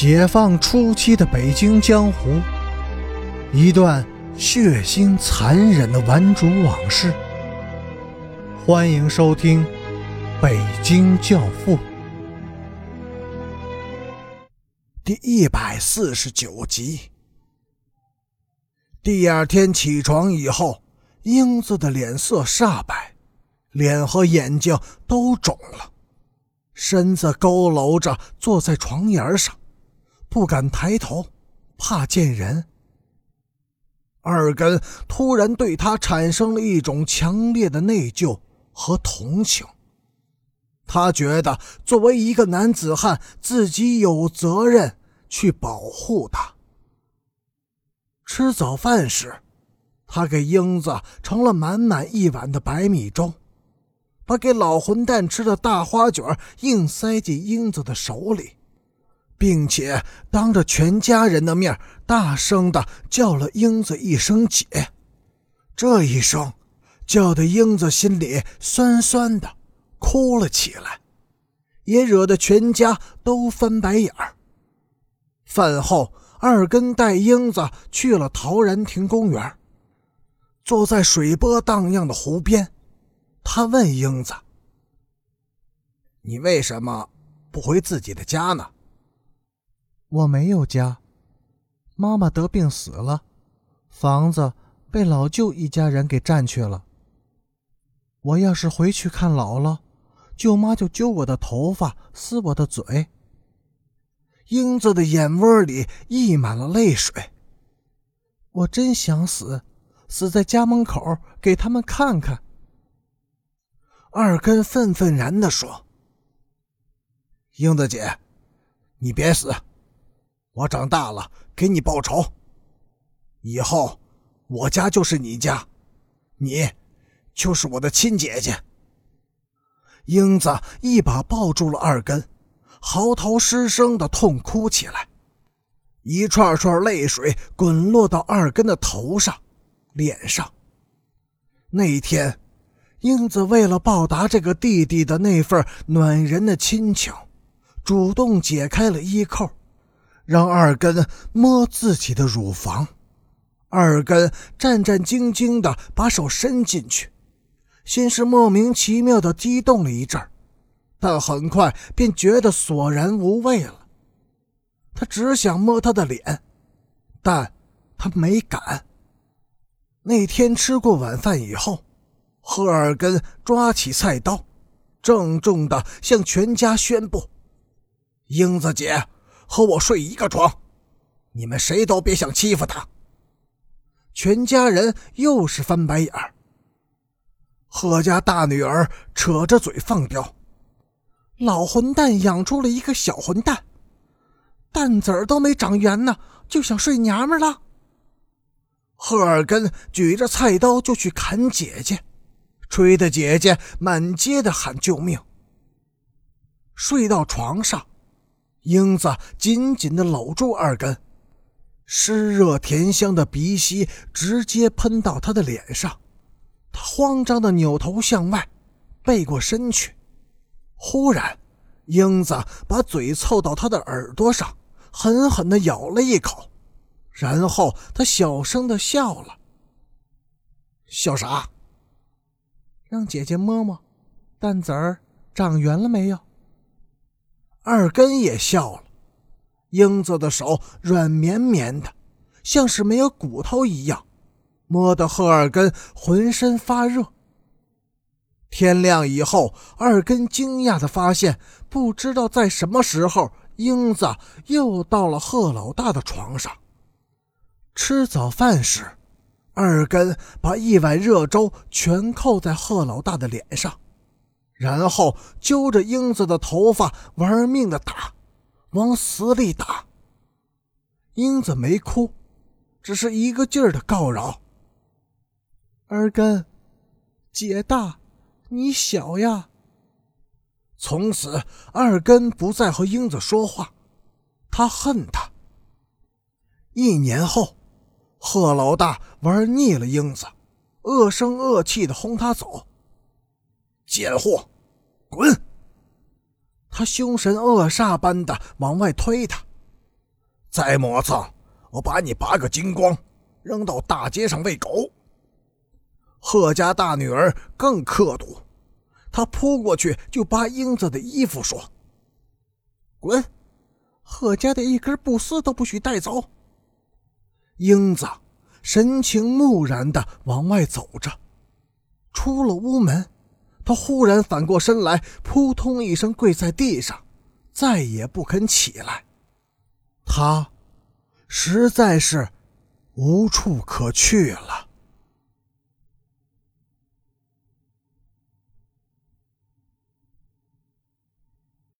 解放初期的北京江湖，一段血腥残忍的顽主往事。欢迎收听《北京教父》第一百四十九集。第二天起床以后，英子的脸色煞白，脸和眼睛都肿了，身子佝偻着坐在床沿上。不敢抬头，怕见人。二根突然对他产生了一种强烈的内疚和同情。他觉得作为一个男子汉，自己有责任去保护他。吃早饭时，他给英子盛了满满一碗的白米粥，把给老混蛋吃的大花卷硬塞进英子的手里。并且当着全家人的面，大声的叫了英子一声“姐”，这一声叫的英子心里酸酸的，哭了起来，也惹得全家都翻白眼儿。饭后，二根带英子去了陶然亭公园，坐在水波荡漾的湖边，他问英子：“你为什么不回自己的家呢？”我没有家，妈妈得病死了，房子被老舅一家人给占去了。我要是回去看姥姥，舅妈就揪我的头发，撕我的嘴。英子的眼窝里溢满了泪水。我真想死，死在家门口给他们看看。二根愤愤然地说：“英子姐，你别死。”我长大了，给你报仇。以后，我家就是你家，你就是我的亲姐姐。英子一把抱住了二根，嚎啕失声的痛哭起来，一串串泪水滚落到二根的头上、脸上。那一天，英子为了报答这个弟弟的那份暖人的亲情，主动解开了衣扣。让二根摸自己的乳房，二根战战兢兢地把手伸进去，先是莫名其妙地激动了一阵但很快便觉得索然无味了。他只想摸她的脸，但他没敢。那天吃过晚饭以后，赫尔根抓起菜刀，郑重地向全家宣布：“英子姐。”和我睡一个床，你们谁都别想欺负他。全家人又是翻白眼儿。贺家大女儿扯着嘴放飙：“老混蛋养出了一个小混蛋，蛋子儿都没长圆呢，就想睡娘们了。”赫尔根举着菜刀就去砍姐姐，吹得姐姐满街的喊救命。睡到床上。英子紧紧地搂住二根，湿热甜香的鼻息直接喷到他的脸上。他慌张地扭头向外，背过身去。忽然，英子把嘴凑到他的耳朵上，狠狠地咬了一口，然后他小声地笑了。笑啥？让姐姐摸摸，蛋子儿长圆了没有？二根也笑了，英子的手软绵绵的，像是没有骨头一样，摸得贺二根浑身发热。天亮以后，二根惊讶的发现，不知道在什么时候，英子又到了贺老大的床上。吃早饭时，二根把一碗热粥全扣在贺老大的脸上。然后揪着英子的头发玩命的打，往死里打。英子没哭，只是一个劲儿的告饶：“二根，姐大，你小呀。”从此，二根不再和英子说话，他恨她。一年后，贺老大玩腻了英子，恶声恶气的轰他走。贱货，滚！他凶神恶煞般的往外推他，再磨蹭，我把你拔个精光，扔到大街上喂狗。贺家大女儿更刻毒，她扑过去就扒英子的衣服，说：“滚！贺家的一根布丝都不许带走。”英子神情木然的往外走着，出了屋门，他忽然反过身来，扑通一声跪在地上，再也不肯起来。他实在是无处可去了。